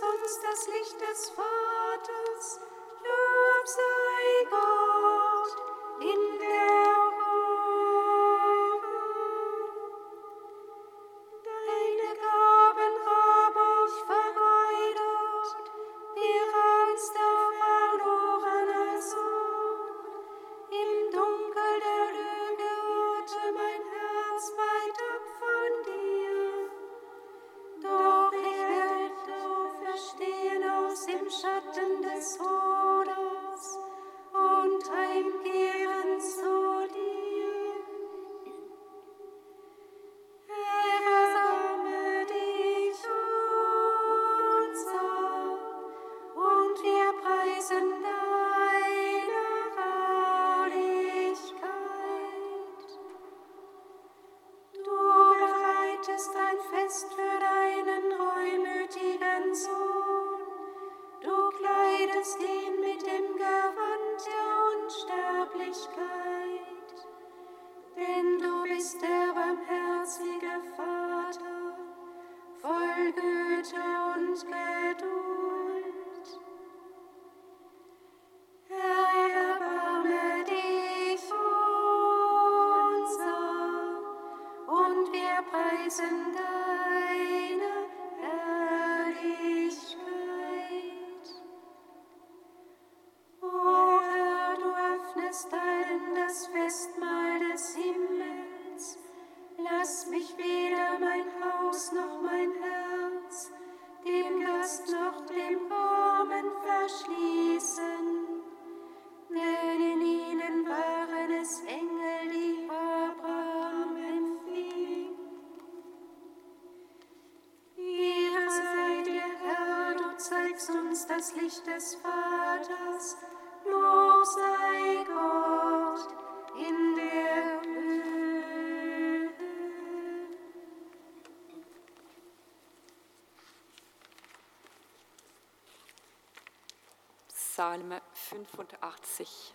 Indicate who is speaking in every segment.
Speaker 1: Engel, die Abraham
Speaker 2: das Licht des Vaters. Lob sei Gott in der Höhe.
Speaker 1: Psalm 85.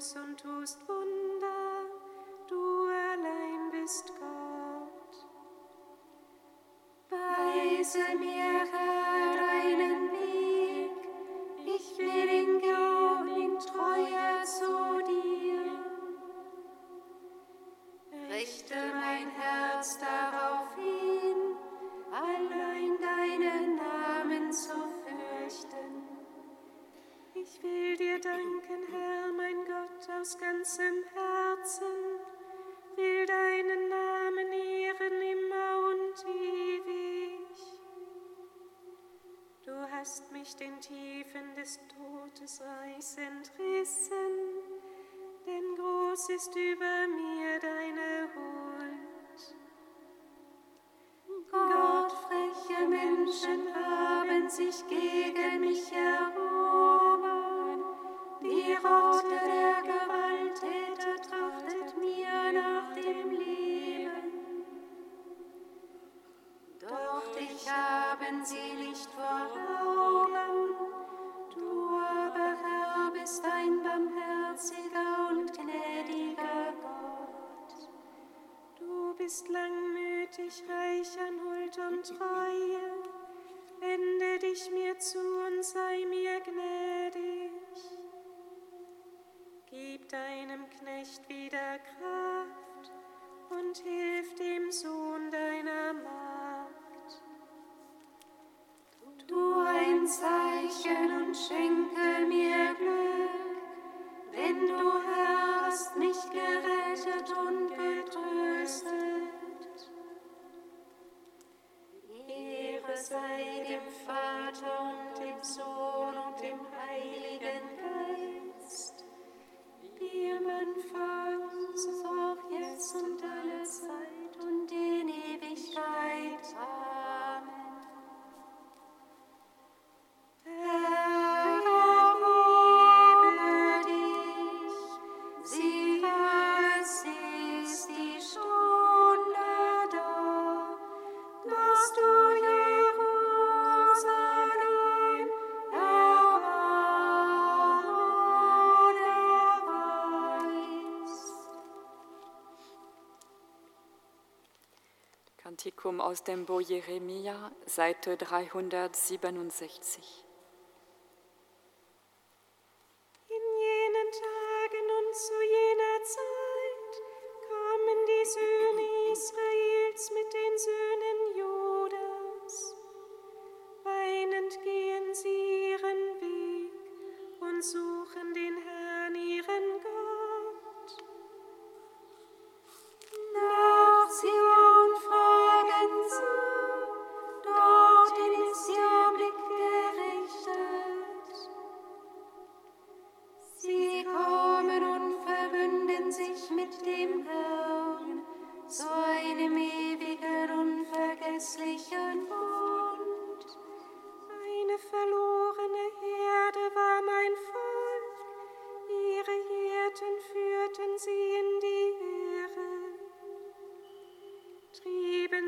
Speaker 2: groß und tust Wunder, du allein bist Gott. Weise mir, Herr, hast mich den Tiefen des Todesreichs entrissen, denn groß ist über mir deine schenke mir Glück, denn du hast mich gerettet und getröstet. Ehre sei dem Vater und dem Sohn und dem Heiligen Kantikum aus dem Bo Jeremia, Seite 367.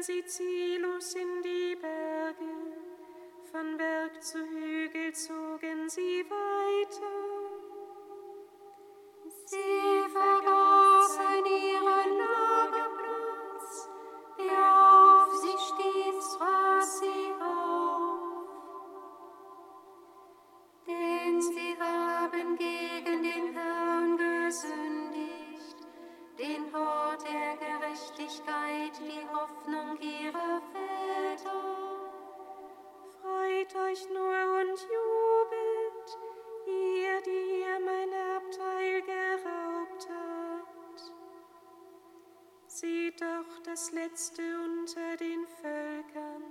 Speaker 1: sie ziellos in das Letzte unter den Völkern,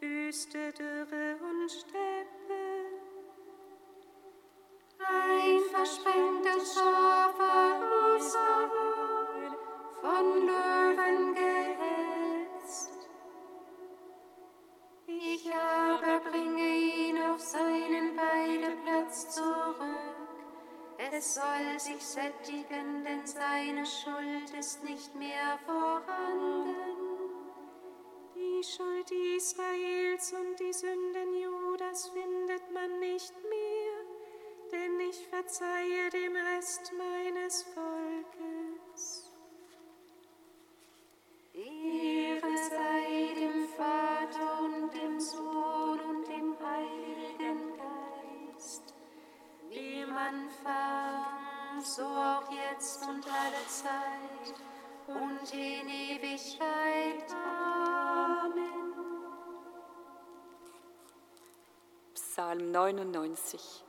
Speaker 1: Wüste, Dürre und Steppe.
Speaker 3: Ein versprengtes Schaf war Israel, von Löwen gehetzt. Ich aber bringe ihn auf seinen Weideplatz zurück. Es soll sich sättigen, denn seine Schuld ist nicht mehr vorhanden.
Speaker 1: Die Schuld Israels und die Sünden Judas findet man nicht mehr, denn ich verzeihe dem Rest meines Volkes.
Speaker 3: Ehre sei dem Vater und dem Sohn am Anfang, so auch jetzt und alle Zeit und in Ewigkeit. Amen.
Speaker 2: Psalm 99.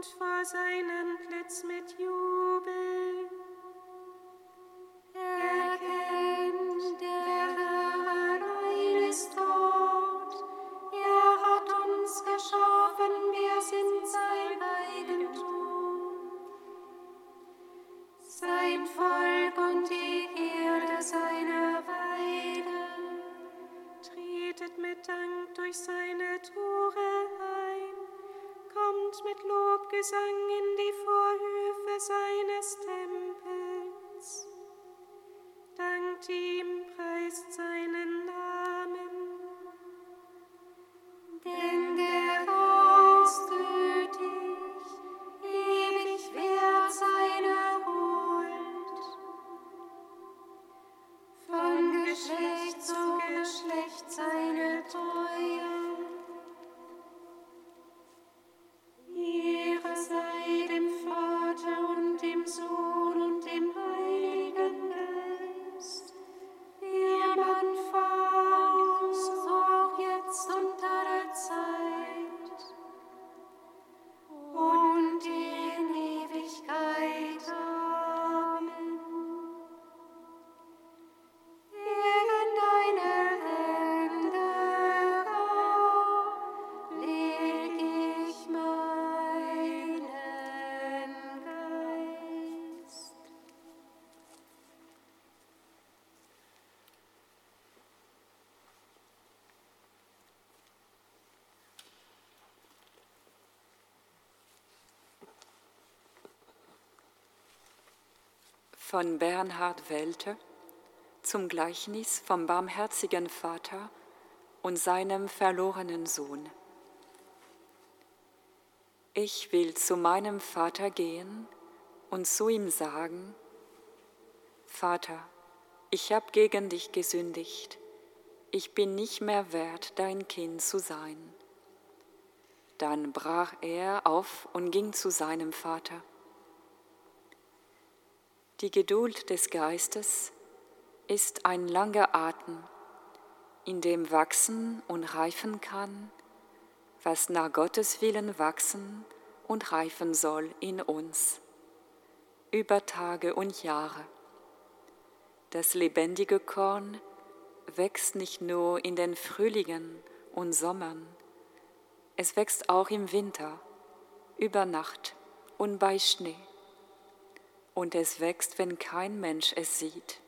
Speaker 1: Kommt vor sein Antlitz mit Jubel.
Speaker 3: Von Bernhard Welte zum Gleichnis vom barmherzigen Vater und seinem verlorenen Sohn. Ich will zu meinem Vater gehen und zu ihm sagen, Vater, ich habe gegen dich gesündigt, ich bin nicht mehr wert, dein Kind zu sein. Dann brach er auf und ging zu seinem Vater. Die Geduld des Geistes ist ein langer Atem, in dem wachsen und reifen kann, was nach Gottes Willen wachsen und reifen soll in uns, über Tage und Jahre. Das lebendige Korn wächst nicht nur in den Frühlingen und Sommern, es wächst auch im Winter, über Nacht und bei Schnee. Und es wächst, wenn kein Mensch es sieht.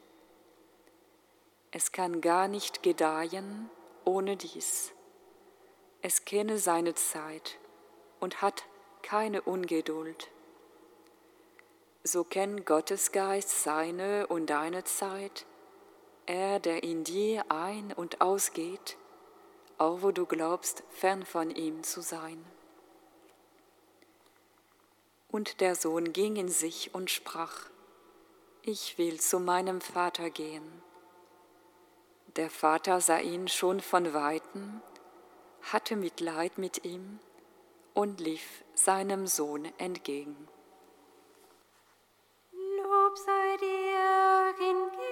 Speaker 3: Es kann gar nicht gedeihen ohne dies. Es kenne seine Zeit und hat keine Ungeduld. So kennt Gottes Geist seine und deine Zeit, er, der in dir ein- und ausgeht, auch wo du glaubst, fern von ihm zu sein. Und der Sohn ging in sich und sprach, ich will zu meinem Vater gehen. Der Vater sah ihn schon von weitem, hatte Mitleid mit ihm und lief seinem Sohn entgegen.
Speaker 1: Lob sei dir in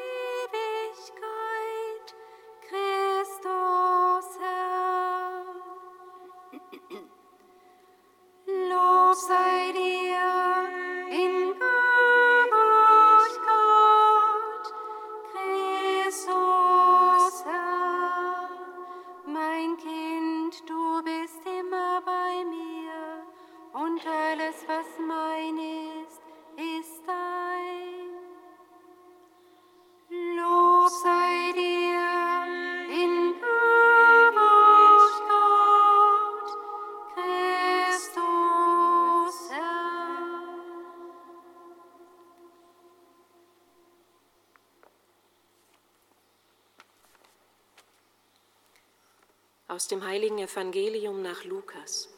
Speaker 2: heiligen Evangelium nach Lukas.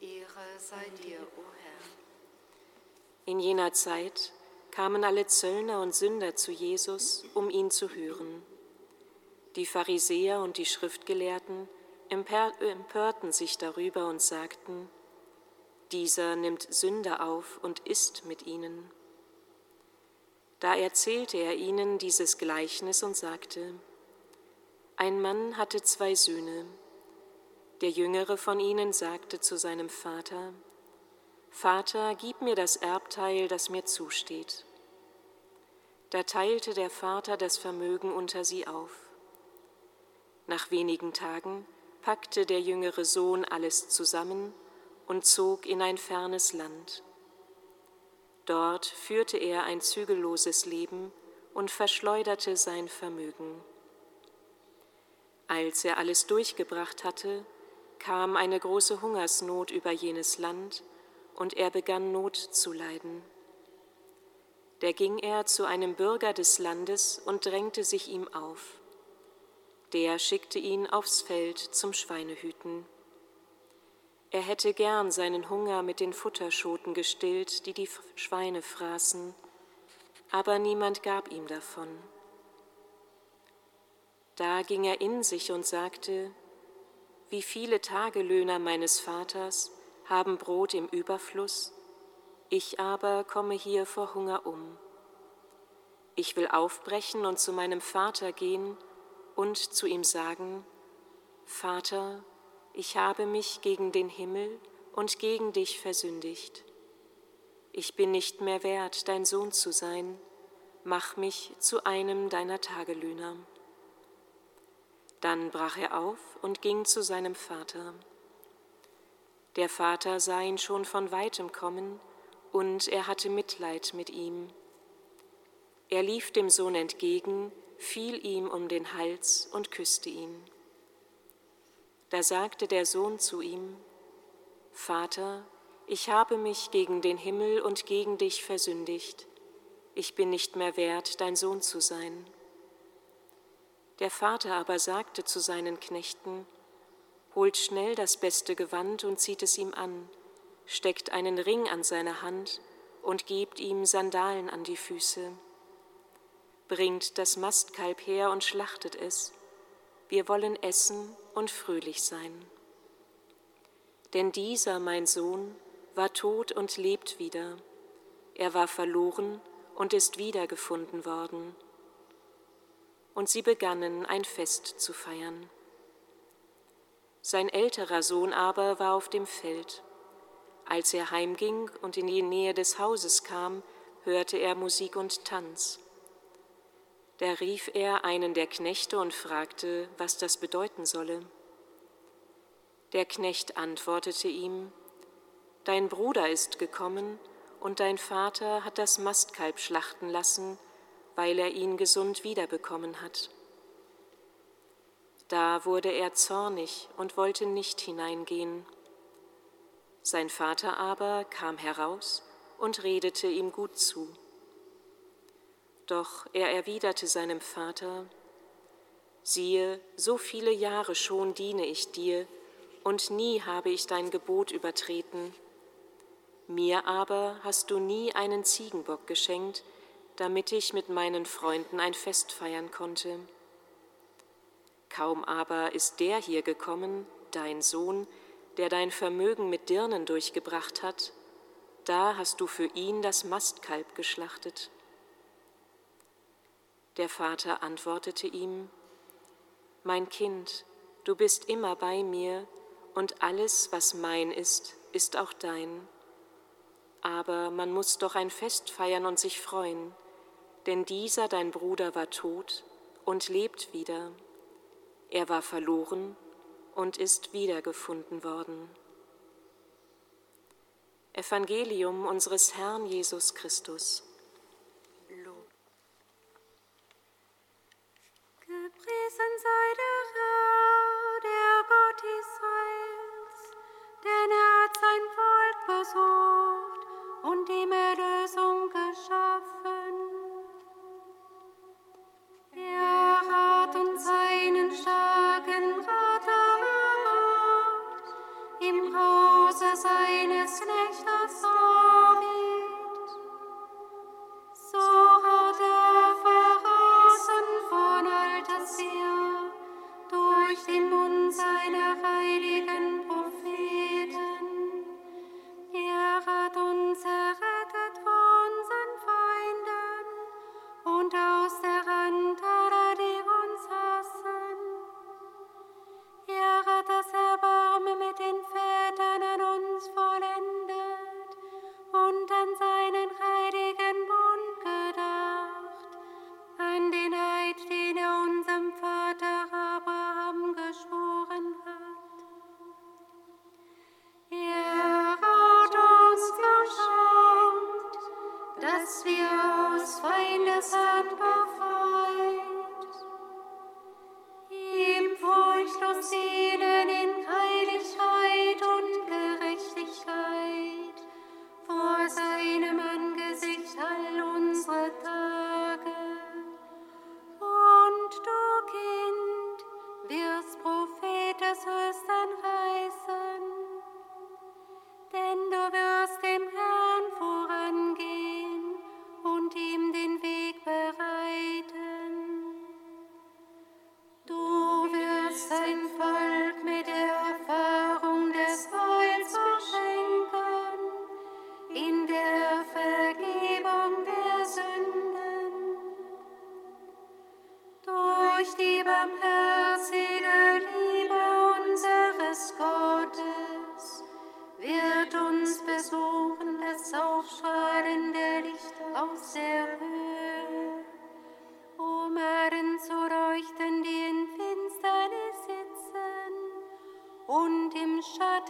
Speaker 4: Ehre sei dir, o Herr.
Speaker 2: In jener Zeit kamen alle Zöllner und Sünder zu Jesus, um ihn zu hören. Die Pharisäer und die Schriftgelehrten empörten sich darüber und sagten, dieser nimmt Sünder auf und isst mit ihnen. Da erzählte er ihnen dieses Gleichnis und sagte, ein Mann hatte zwei Söhne. Der jüngere von ihnen sagte zu seinem Vater, Vater, gib mir das Erbteil, das mir zusteht. Da teilte der Vater das Vermögen unter sie auf. Nach wenigen Tagen packte der jüngere Sohn alles zusammen und zog in ein fernes Land. Dort führte er ein zügelloses Leben und verschleuderte sein Vermögen. Als er alles durchgebracht hatte, kam eine große Hungersnot über jenes Land, und er begann Not zu leiden. Da ging er zu einem Bürger des Landes und drängte sich ihm auf. Der schickte ihn aufs Feld zum Schweinehüten. Er hätte gern seinen Hunger mit den Futterschoten gestillt, die die Schweine fraßen, aber niemand gab ihm davon. Da ging er in sich und sagte, wie viele Tagelöhner meines Vaters haben Brot im Überfluss, ich aber komme hier vor Hunger um. Ich will aufbrechen und zu meinem Vater gehen und zu ihm sagen, Vater, ich habe mich gegen den Himmel und gegen dich versündigt. Ich bin nicht mehr wert, dein Sohn zu sein, mach mich zu einem deiner Tagelöhner. Dann brach er auf und ging zu seinem Vater. Der Vater sah ihn schon von weitem kommen, und er hatte Mitleid mit ihm. Er lief dem Sohn entgegen, fiel ihm um den Hals und küsste ihn. Da sagte der Sohn zu ihm, Vater, ich habe mich gegen den Himmel und gegen dich versündigt. ich bin nicht mehr wert, dein Sohn zu sein. Der Vater aber sagte zu seinen Knechten, holt schnell das beste Gewand und zieht es ihm an, steckt einen Ring an seine Hand und gebt ihm Sandalen an die Füße. Bringt das Mastkalb her und schlachtet es. Wir wollen essen und fröhlich sein. Denn dieser, mein Sohn, war tot und lebt wieder. Er war verloren und ist wiedergefunden worden. Und sie begannen ein Fest zu feiern. Sein älterer Sohn aber war auf dem Feld. Als er heimging und in die Nähe des Hauses kam, hörte er Musik und Tanz. Da rief er einen der Knechte und fragte, was das bedeuten solle. Der Knecht antwortete ihm, Dein Bruder ist gekommen, und dein Vater hat das Mastkalb schlachten lassen, weil er ihn gesund wiederbekommen hat. Da wurde er zornig und wollte nicht hineingehen. Sein Vater aber kam heraus und redete ihm gut zu. Doch er erwiderte seinem Vater, siehe, so viele Jahre schon diene ich dir, und nie habe ich dein Gebot übertreten. Mir aber hast du nie einen Ziegenbock geschenkt, damit ich mit meinen Freunden ein Fest feiern konnte. Kaum aber ist der hier gekommen, dein Sohn, der dein Vermögen mit Dirnen durchgebracht hat, da hast du für ihn das Mastkalb geschlachtet. Der Vater antwortete ihm, Mein Kind, du bist immer bei mir, und alles, was mein ist, ist auch dein. Aber man muss doch ein Fest feiern und sich freuen, denn dieser dein Bruder war tot und lebt wieder. Er war verloren und ist wiedergefunden worden. Evangelium unseres Herrn Jesus Christus.
Speaker 1: Gepriesen sei der Herr,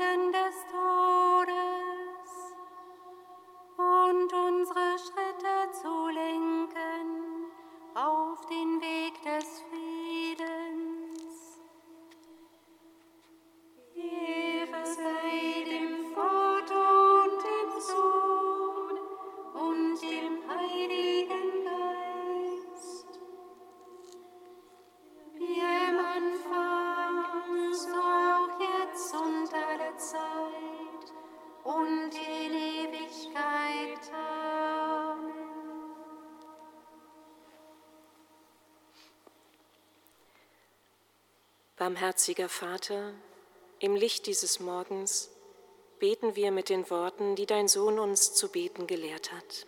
Speaker 1: im
Speaker 5: Barmherziger Vater, im Licht dieses Morgens beten wir mit den Worten, die dein Sohn uns zu beten gelehrt hat.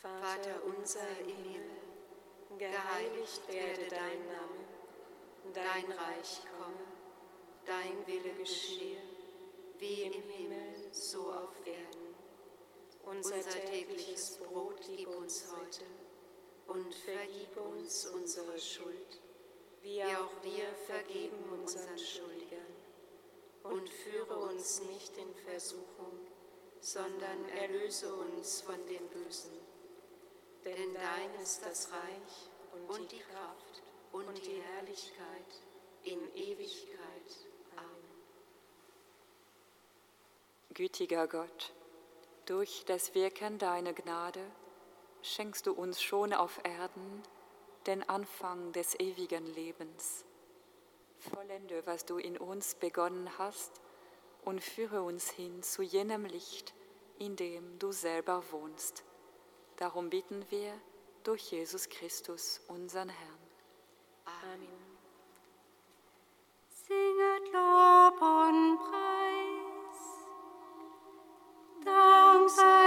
Speaker 2: Vater unser im Himmel, geheiligt werde dein Name, dein Reich komme, dein Wille geschehe, wie im Himmel, so auf Erden. Unser tägliches Brot gib uns heute und vergib uns unsere Schuld, wie auch wir vergeben unseren Schuldigern. Und führe uns nicht in Versuchung, sondern erlöse uns von dem Bösen. Denn dein ist das Reich und die Kraft und die Herrlichkeit in Ewigkeit. Amen.
Speaker 3: Gütiger Gott, durch das Wirken deiner Gnade schenkst du uns schon auf Erden den Anfang des ewigen Lebens. Vollende, was du in uns begonnen hast, und führe uns hin zu jenem Licht, in dem du selber wohnst. Darum bitten wir durch Jesus Christus, unseren Herrn.
Speaker 5: Amen. Singet Lob und Preis. Dank sei